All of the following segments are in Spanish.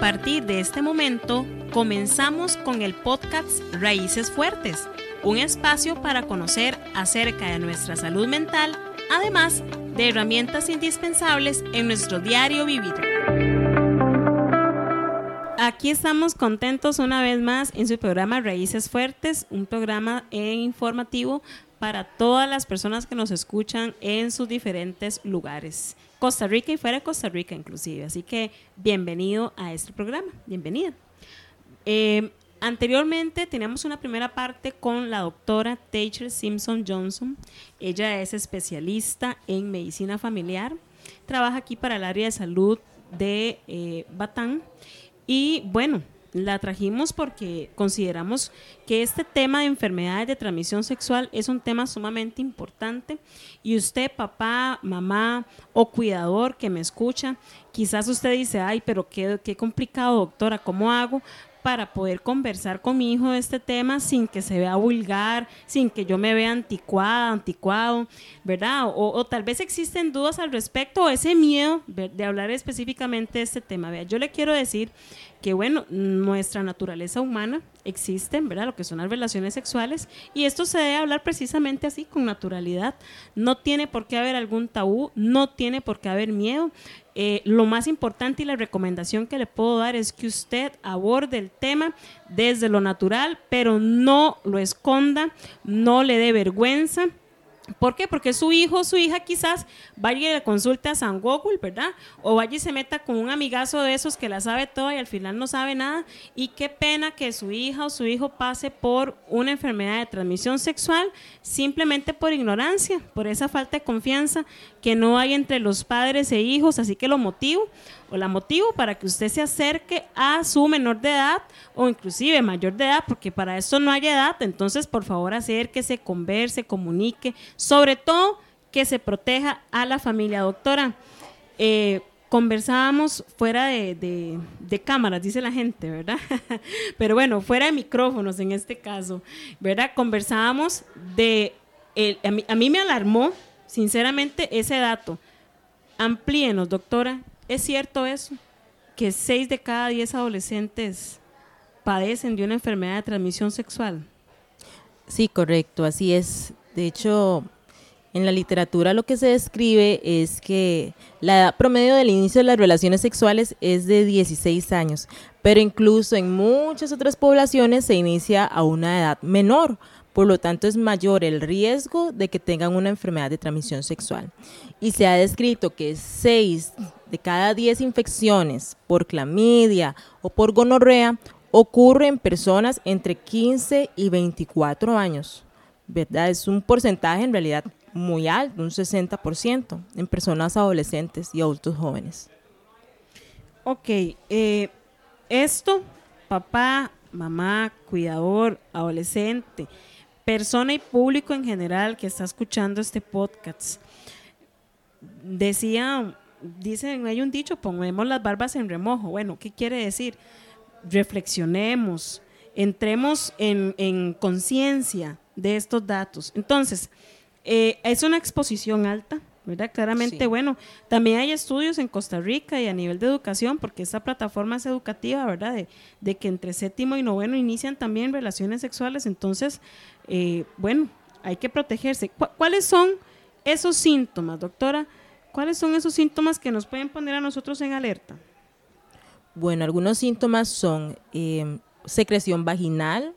partir de este momento comenzamos con el podcast Raíces Fuertes, un espacio para conocer acerca de nuestra salud mental, además de herramientas indispensables en nuestro diario vivir. Aquí estamos contentos una vez más en su programa Raíces Fuertes, un programa informativo para todas las personas que nos escuchan en sus diferentes lugares. Costa Rica y fuera de Costa Rica inclusive. Así que bienvenido a este programa, bienvenida. Eh, anteriormente teníamos una primera parte con la doctora Taylor Simpson Johnson. Ella es especialista en medicina familiar, trabaja aquí para el área de salud de eh, Batán y bueno, la trajimos porque consideramos que este tema de enfermedades de transmisión sexual es un tema sumamente importante y usted, papá, mamá o cuidador que me escucha, quizás usted dice, ay, pero qué, qué complicado, doctora, ¿cómo hago? Para poder conversar con mi hijo de este tema sin que se vea vulgar, sin que yo me vea anticuada, anticuado, ¿verdad? O, o tal vez existen dudas al respecto o ese miedo de hablar específicamente de este tema. Vea, yo le quiero decir que bueno, nuestra naturaleza humana existe, ¿verdad? Lo que son las relaciones sexuales y esto se debe hablar precisamente así, con naturalidad. No tiene por qué haber algún tabú, no tiene por qué haber miedo. Eh, lo más importante y la recomendación que le puedo dar es que usted aborde el tema desde lo natural, pero no lo esconda, no le dé vergüenza ¿Por qué? Porque su hijo o su hija quizás vaya y le consulte a San Google, ¿verdad? O vaya y se meta con un amigazo de esos que la sabe todo y al final no sabe nada. Y qué pena que su hija o su hijo pase por una enfermedad de transmisión sexual simplemente por ignorancia, por esa falta de confianza que no hay entre los padres e hijos. Así que lo motivo o la motivo para que usted se acerque a su menor de edad o inclusive mayor de edad, porque para eso no hay edad, entonces por favor acérquese, converse, comunique, sobre todo que se proteja a la familia. Doctora, eh, conversábamos fuera de, cámaras, dice la gente, ¿verdad? Pero bueno, fuera de micrófonos en este caso, ¿verdad? Conversábamos de, a, mí, a mí me alarmó sinceramente ese dato. Amplíenos, doctora, ¿Es cierto eso? Que 6 de cada 10 adolescentes padecen de una enfermedad de transmisión sexual. Sí, correcto, así es. De hecho, en la literatura lo que se describe es que la edad promedio del inicio de las relaciones sexuales es de 16 años, pero incluso en muchas otras poblaciones se inicia a una edad menor, por lo tanto, es mayor el riesgo de que tengan una enfermedad de transmisión sexual. Y se ha descrito que 6 de cada 10 infecciones por clamidia o por gonorrea ocurren en personas entre 15 y 24 años. ¿Verdad? Es un porcentaje en realidad muy alto, un 60% en personas adolescentes y adultos jóvenes. Ok, eh, esto, papá, mamá, cuidador, adolescente, persona y público en general que está escuchando este podcast. Decía, dicen, hay un dicho, ponemos las barbas en remojo. Bueno, ¿qué quiere decir? Reflexionemos, entremos en, conciencia de estos datos. Entonces, eh, es una exposición alta, ¿verdad? Claramente, bueno, también hay estudios en Costa Rica y a nivel de educación, porque esta plataforma es educativa, ¿verdad? De, que entre séptimo y noveno inician también relaciones sexuales, entonces, eh, bueno, hay que protegerse. ¿Cuáles son esos síntomas, doctora? ¿Cuáles son esos síntomas que nos pueden poner a nosotros en alerta? Bueno, algunos síntomas son eh, secreción vaginal,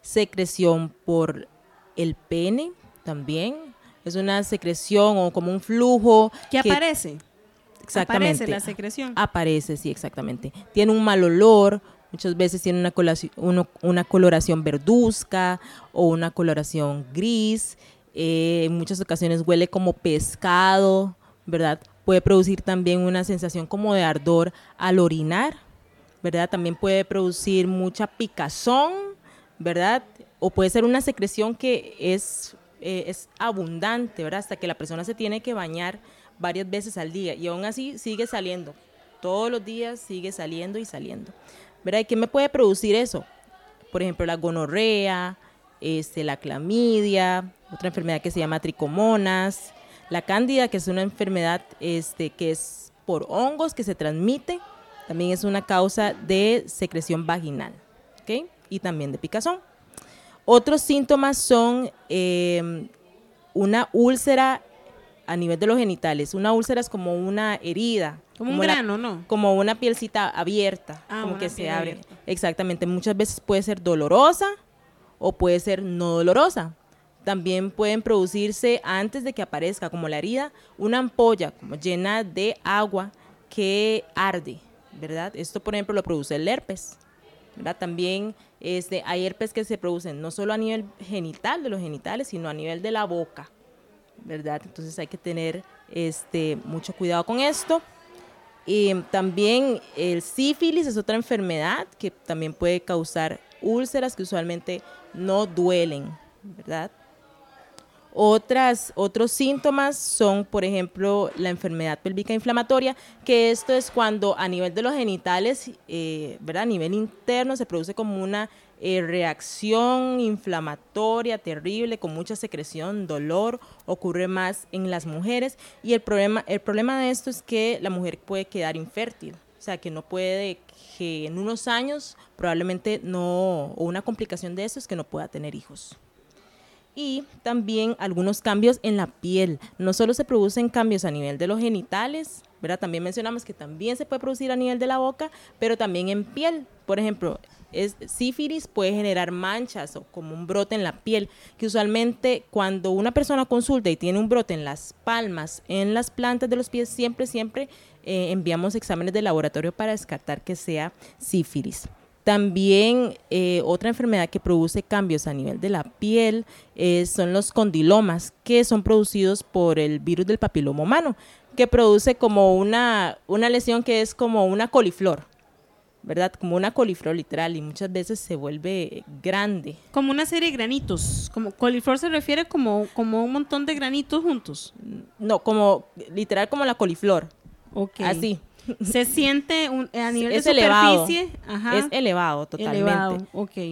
secreción por el pene también, es una secreción o como un flujo. ¿Qué aparece? Exactamente. Aparece la secreción. Aparece, sí, exactamente. Tiene un mal olor, muchas veces tiene una coloración, una coloración verduzca o una coloración gris. Eh, en muchas ocasiones huele como pescado, ¿verdad? Puede producir también una sensación como de ardor al orinar, ¿verdad? También puede producir mucha picazón, ¿verdad? O puede ser una secreción que es eh, es abundante, ¿verdad? Hasta que la persona se tiene que bañar varias veces al día y aún así sigue saliendo. Todos los días sigue saliendo y saliendo. ¿Verdad? ¿Y qué me puede producir eso? Por ejemplo, la gonorrea, este, la clamidia, otra enfermedad que se llama tricomonas, la cándida, que es una enfermedad este, que es por hongos que se transmite también es una causa de secreción vaginal. Y también de picazón. Otros síntomas son eh, una úlcera a nivel de los genitales. Una úlcera es como una herida. Como un grano, ¿no? Como una pielcita abierta, Ah, como que se abre. abierta. Exactamente. Muchas veces puede ser dolorosa o puede ser no dolorosa. También pueden producirse antes de que aparezca, como la herida, una ampolla como llena de agua que arde, ¿verdad? Esto, por ejemplo, lo produce el herpes. ¿verdad? También este, hay herpes que se producen no solo a nivel genital de los genitales, sino a nivel de la boca, ¿verdad? Entonces hay que tener este, mucho cuidado con esto. Y también el sífilis es otra enfermedad que también puede causar úlceras que usualmente no duelen, ¿verdad? Otras, otros síntomas son, por ejemplo, la enfermedad pélvica inflamatoria, que esto es cuando a nivel de los genitales, eh, ¿verdad? A nivel interno se produce como una eh, reacción inflamatoria terrible, con mucha secreción, dolor, ocurre más en las mujeres. Y el problema, el problema de esto es que la mujer puede quedar infértil, o sea, que no puede, que en unos años probablemente no, o una complicación de eso es que no pueda tener hijos y también algunos cambios en la piel. No solo se producen cambios a nivel de los genitales, ¿verdad? También mencionamos que también se puede producir a nivel de la boca, pero también en piel. Por ejemplo, es, sífilis puede generar manchas o como un brote en la piel, que usualmente cuando una persona consulta y tiene un brote en las palmas, en las plantas de los pies, siempre, siempre eh, enviamos exámenes de laboratorio para descartar que sea sífilis. También eh, otra enfermedad que produce cambios a nivel de la piel eh, son los condilomas, que son producidos por el virus del papiloma humano, que produce como una, una lesión que es como una coliflor, ¿verdad? Como una coliflor literal y muchas veces se vuelve grande. Como una serie de granitos. Como coliflor se refiere como, como un montón de granitos juntos. No, como literal como la coliflor, Ok. así. Se siente un- a nivel es de elevado. superficie. Ajá. Es elevado totalmente. elevado.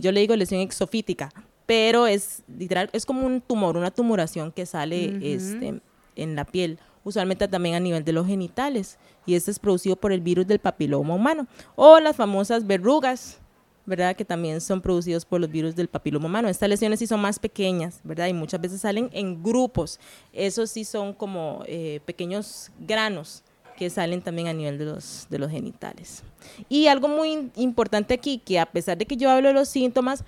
Yo le digo lesión exofítica, pero es literal, es como un tumor, una tumoración que sale este, en la piel, usualmente también a nivel de los genitales, y este es producido por el virus del papiloma humano, o las famosas verrugas, ¿verdad? Que también son producidos por los virus del papiloma humano. Estas lesiones sí son más pequeñas, ¿verdad? Y muchas veces salen en grupos. Esos sí son como eh, pequeños granos que salen también a nivel de los, de los genitales. Y algo muy importante aquí, que a pesar de que yo hablo de los síntomas,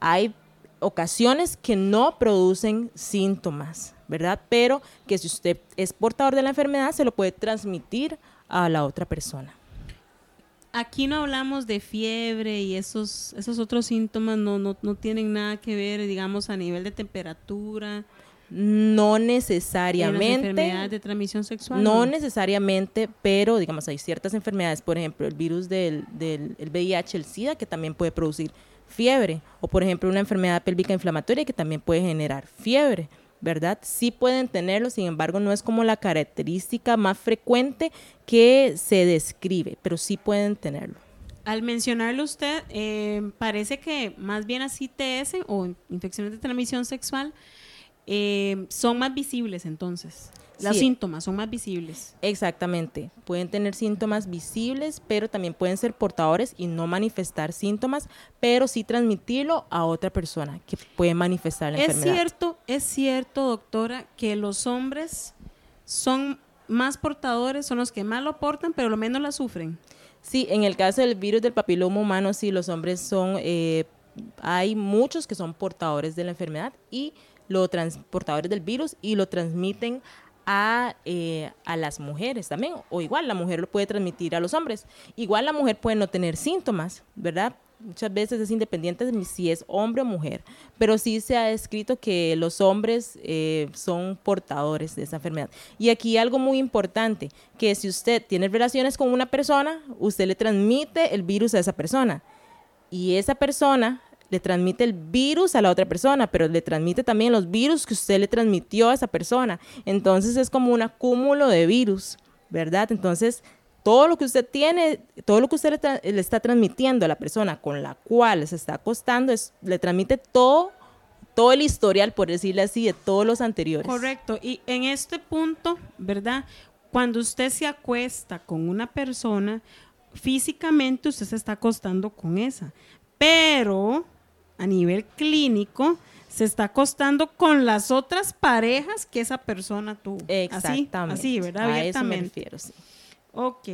hay ocasiones que no producen síntomas, ¿verdad? Pero que si usted es portador de la enfermedad, se lo puede transmitir a la otra persona. Aquí no hablamos de fiebre y esos, esos otros síntomas no, no, no tienen nada que ver, digamos, a nivel de temperatura. No en las necesariamente. enfermedades de transmisión sexual. No necesariamente, pero digamos, hay ciertas enfermedades, por ejemplo, el virus del, del el VIH, el SIDA, que también puede producir fiebre, o por ejemplo, una enfermedad pélvica inflamatoria que también puede generar fiebre, ¿verdad? Sí pueden tenerlo, sin embargo, no es como la característica más frecuente que se describe, pero sí pueden tenerlo. Al mencionarlo usted, eh, parece que más bien así TS o infecciones de transmisión sexual eh, son más visibles entonces. Los Sí. síntomas son más visibles. Exactamente, pueden tener síntomas visibles, pero también pueden ser portadores y no manifestar síntomas, pero sí transmitirlo a otra persona que puede manifestar la Es enfermedad. cierto, es cierto, doctora, que los hombres son más portadores, son los que más lo portan, pero lo menos la sufren. Sí, en el caso del virus del papiloma humano, sí, los hombres son, eh, hay muchos que son portadores de la enfermedad y lo transportadores del virus y lo transmiten a, eh, a las mujeres también, o igual la mujer lo puede transmitir a los hombres. Igual la mujer puede no tener síntomas, ¿verdad? Muchas veces es independiente de si es hombre o mujer, pero sí se ha descrito que los hombres eh, son portadores de esa enfermedad. Y aquí algo muy importante, que si usted tiene relaciones con una persona, usted le transmite el virus a esa persona. Y esa persona le transmite el virus a la otra persona, pero le transmite también los virus que usted le transmitió a esa persona. Entonces es como un acúmulo de virus, ¿verdad? Entonces, todo lo que usted tiene, todo lo que usted le, está transmitiendo a la persona con la cual se está acostando, le transmite todo, todo el historial, por decirle así, de todos los anteriores. Correcto. Y en este punto, ¿verdad? Cuando usted se acuesta con una persona, físicamente usted se está acostando con esa, pero a nivel clínico se está acostando con las otras parejas que esa persona tuvo. Exactamente. Así, ¿verdad? A eso me refiero, sí. Ok.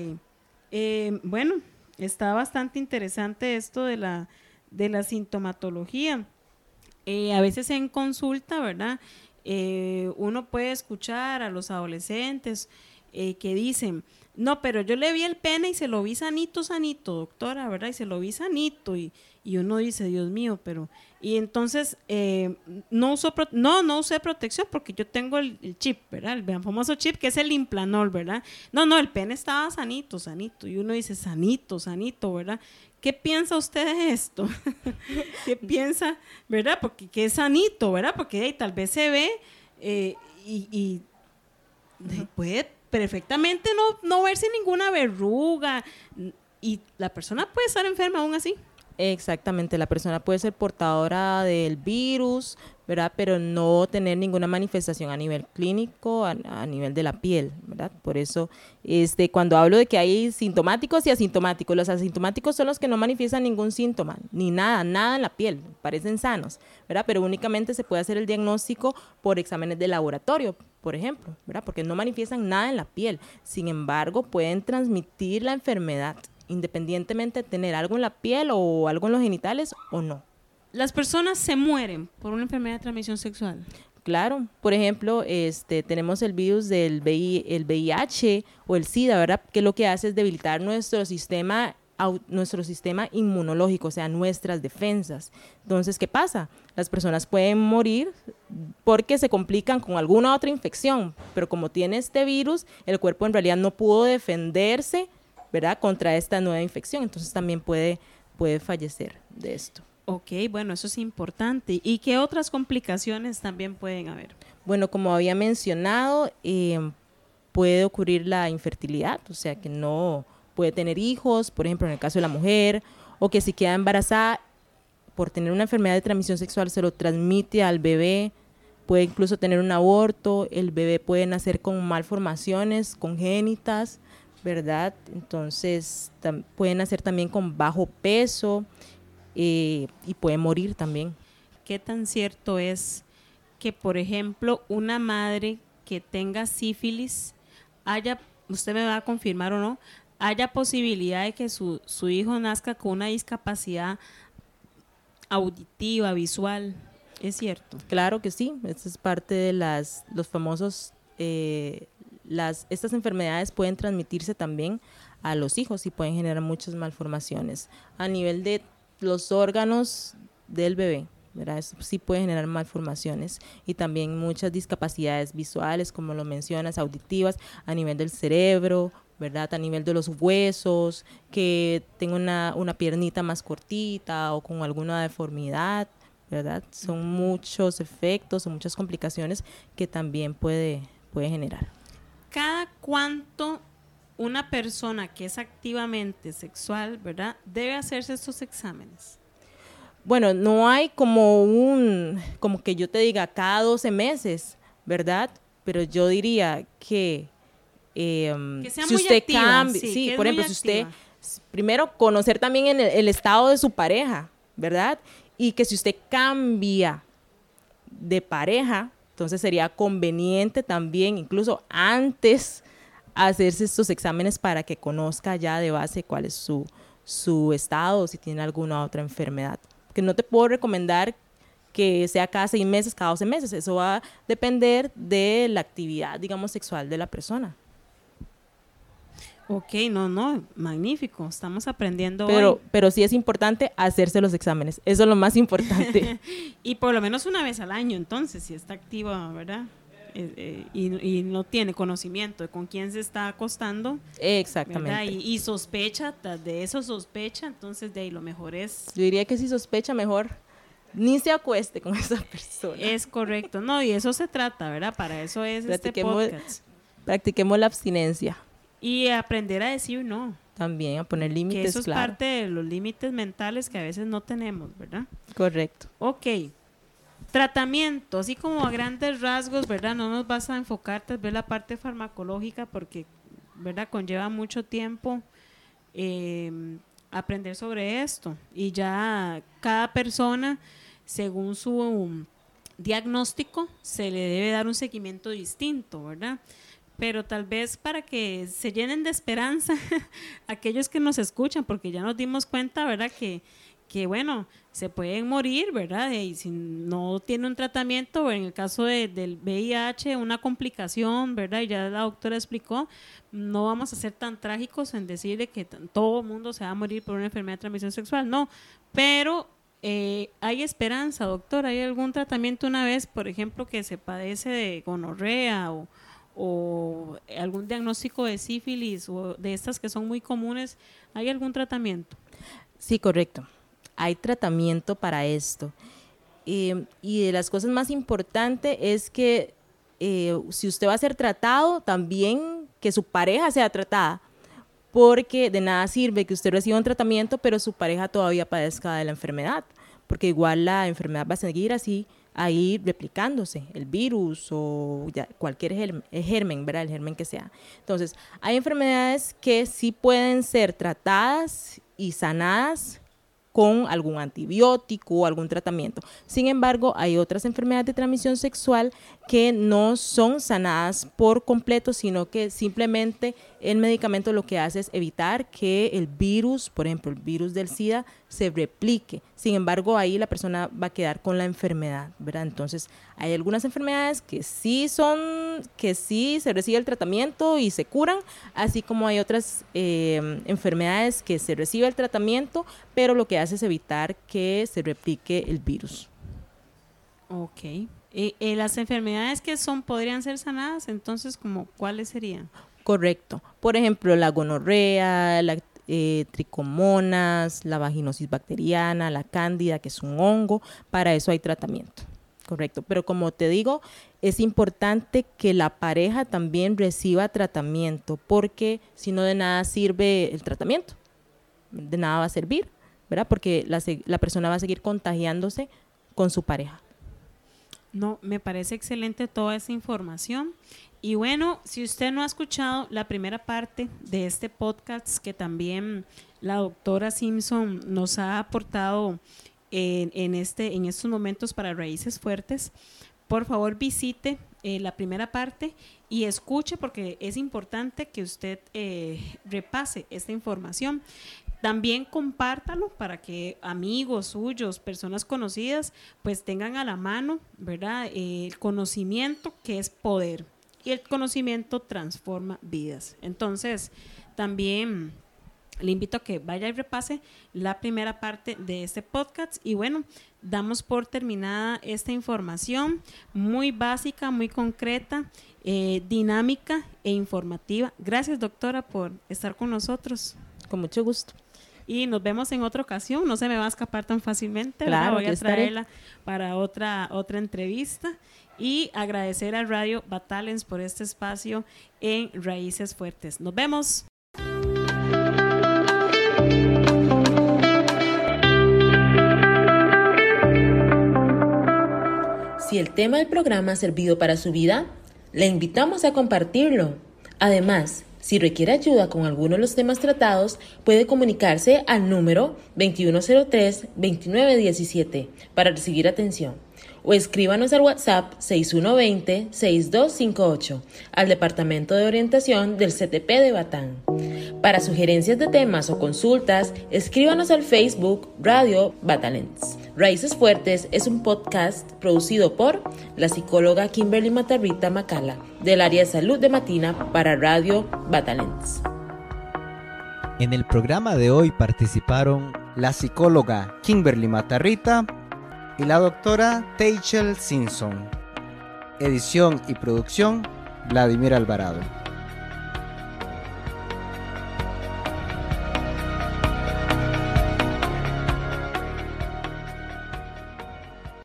Eh, bueno, está bastante interesante esto de la, de la sintomatología. Eh, a veces en consulta, ¿verdad? Eh, uno puede escuchar a los adolescentes que dicen, no, pero yo le vi el pene y se lo vi sanito, sanito, doctora, ¿verdad? Y se lo vi sanito. Y, y uno dice, Dios mío, pero... Y entonces, eh, no, uso no, no usé protección porque yo tengo el, chip, ¿verdad? El famoso chip que es el implanol, ¿verdad? No, no, el pene estaba sanito, sanito. Y uno dice, sanito, sanito, ¿verdad? ¿Qué piensa usted de esto? ¿Qué piensa, verdad? Porque que es sanito, ¿verdad? Porque tal vez se ve eh, y, y puede perfectamente no, no verse ninguna verruga y la persona puede estar enferma aún así. Exactamente, la persona puede ser portadora del virus, ¿verdad? Pero no tener ninguna manifestación a nivel clínico, a, nivel de la piel, ¿verdad? Por eso, este, cuando hablo de que hay sintomáticos y asintomáticos, los asintomáticos son los que no manifiestan ningún síntoma, ni nada, nada en la piel, parecen sanos, ¿verdad? Pero únicamente se puede hacer el diagnóstico por exámenes de laboratorio, por ejemplo, ¿verdad? Porque no manifiestan nada en la piel. Sin embargo, pueden transmitir la enfermedad, independientemente de tener algo en la piel o algo en los genitales o no. Las personas se mueren por una enfermedad de transmisión sexual. Claro, por ejemplo, este, tenemos el virus del el VIH o el SIDA, ¿verdad? Que lo que hace es debilitar nuestro sistema nuestro sistema inmunológico, o sea, nuestras defensas. Entonces, ¿qué pasa? Las personas pueden morir porque se complican con alguna otra infección, pero como tiene este virus, el cuerpo en realidad no pudo defenderse, ¿verdad?, contra esta nueva infección, entonces también puede, puede fallecer de esto. Ok, bueno, eso es importante. ¿Y qué otras complicaciones también pueden haber? Bueno, como había mencionado, eh, puede ocurrir la infertilidad, o sea, que no puede tener hijos, por ejemplo, en el caso de la mujer, o que si queda embarazada por tener una enfermedad de transmisión sexual se lo transmite al bebé, puede incluso tener un aborto, el bebé puede nacer con malformaciones congénitas, ¿verdad? Entonces puede nacer también con bajo peso eh, y puede morir también. ¿Qué tan cierto es que, por ejemplo, una madre que tenga sífilis haya, usted me va a confirmar o no, haya posibilidad de que su, hijo nazca con una discapacidad auditiva, visual. ¿Es cierto? Claro que sí, esta es parte de las, los famosos, eh, las, estas enfermedades pueden transmitirse también a los hijos y pueden generar muchas malformaciones a nivel de los órganos del bebé. ¿verdad? Eso sí puede generar malformaciones y también muchas discapacidades visuales, como lo mencionas, auditivas, a nivel del cerebro, ¿verdad? A nivel de los huesos, que tenga una, una piernita más cortita o con alguna deformidad, ¿verdad? Son muchos efectos o muchas complicaciones que también puede, puede generar. ¿Cada cuánto una persona que es activamente sexual, ¿verdad? Debe hacerse estos exámenes. Bueno, no hay como un, como que yo te diga cada 12 meses, ¿verdad? Pero yo diría que Em, que si usted cambia, sí, por ejemplo, si usted, primero, conocer también en el, estado de su pareja, ¿verdad? Y que si usted cambia de pareja, entonces sería conveniente también, incluso antes, hacerse estos exámenes para que conozca ya de base cuál es su, su estado, si tiene alguna otra enfermedad. Que no te puedo recomendar que sea cada seis meses, cada doce meses. Eso va a depender de la actividad, digamos, sexual de la persona. Ok, no, no, magnífico, estamos aprendiendo. Pero, pero sí es importante hacerse los exámenes, eso es lo más importante. y por lo menos una vez al año, entonces, si está activa, ¿verdad? Eh, eh, y, no tiene conocimiento de con quién se está acostando. Exactamente. Y, sospecha, de eso sospecha, entonces de ahí lo mejor es... Yo diría que si sospecha, mejor ni se acueste con esa persona. Es correcto, no, y eso se trata, ¿verdad? Para eso es este podcast. Practiquemos la abstinencia. Y aprender a decir no. También a poner límites. Que eso es parte de los límites mentales que a veces no tenemos, ¿verdad? Correcto. Ok. Tratamiento, así como a grandes rasgos, ¿verdad? No nos vas a enfocar tal vez la parte farmacológica porque, ¿verdad? Conlleva mucho tiempo. eh, aprender sobre esto. Y ya cada persona, según su diagnóstico, se le debe dar un seguimiento distinto, ¿verdad? Pero tal vez para que se llenen de esperanza aquellos que nos escuchan, porque ya nos dimos cuenta, ¿verdad? Que, que bueno, se pueden morir, ¿verdad? Y si no tiene un tratamiento, en el caso del VIH, una complicación, ¿verdad? Y ya la doctora explicó, no vamos a ser tan trágicos en decir que todo el mundo se va a morir por una enfermedad de transmisión sexual, no, pero eh, hay esperanza, doctor, ¿hay algún tratamiento una vez, por ejemplo, que se padece de gonorrea o, o algún diagnóstico de sífilis o de estas que son muy comunes, ¿hay algún tratamiento? Sí, correcto hay tratamiento para esto. Eh, y de las cosas más importantes es que eh, si usted va a ser tratado, también que su pareja sea tratada, porque de nada sirve que usted reciba un tratamiento, pero su pareja todavía padezca de la enfermedad, porque igual la enfermedad va a seguir así, ahí replicándose, el virus o cualquier germen, germen, ¿verdad? El germen que sea. Entonces, hay enfermedades que sí pueden ser tratadas y sanadas con algún antibiótico o algún tratamiento. Sin embargo, hay otras enfermedades de transmisión sexual que no son sanadas por completo, sino que simplemente el medicamento lo que hace es evitar que el virus, por ejemplo, el virus del SIDA, se replique. Sin embargo, ahí la persona va a quedar con la enfermedad, ¿verdad? Entonces, hay algunas enfermedades que sí son, que sí se recibe el tratamiento y se curan, así como hay otras eh, enfermedades que se recibe el tratamiento, pero lo que hace es evitar que se replique el virus. Ok. ¿Y, las enfermedades que son podrían ser sanadas, entonces, como cuáles serían? Correcto. Por ejemplo, la gonorrea, la eh, tricomonas, la vaginosis bacteriana, la cándida, que es un hongo, para eso hay tratamiento. Correcto, pero como te digo, es importante que la pareja también reciba tratamiento, porque si no de nada sirve el tratamiento, de nada va a servir, ¿verdad? Porque la, la persona va a seguir contagiándose con su pareja. No, me parece excelente toda esa información y bueno, si usted no ha escuchado la primera parte de este podcast que también la doctora Simpson nos ha aportado en, este, en estos momentos para Raíces Fuertes, por favor visite eh, la primera parte y escuche porque es importante que usted eh, repase esta información. También compártalo para que amigos suyos, personas conocidas, pues tengan a la mano, ¿verdad? el conocimiento que es poder y el conocimiento transforma vidas. Entonces, también le invito a que vaya y repase la primera parte de este podcast y bueno, damos por terminada esta información muy básica, muy concreta, eh, dinámica e informativa. Gracias doctora por estar con nosotros. Con mucho gusto y nos vemos en otra ocasión. No se me va a escapar tan fácilmente. Claro, voy a traerla para otra, otra entrevista y agradecer a Radio Batalens por este espacio en Raíces Fuertes. Nos vemos. Si el tema del programa ha servido para su vida, le invitamos a compartirlo. Además, si requiere ayuda con alguno de los temas tratados, puede comunicarse al número 2103-2917 para recibir atención o escríbanos al WhatsApp 6120-6258 al Departamento de Orientación del CTP de Batán. Para sugerencias de temas o consultas, escríbanos al Facebook Radio Batalents. Raíces Fuertes es un podcast producido por la psicóloga Kimberly Matarrita Macala del área de salud de Matina para Radio Batalents. En el programa de hoy participaron la psicóloga Kimberly Matarrita y la doctora Teichel Simpson. Edición y producción, Vladimir Alvarado.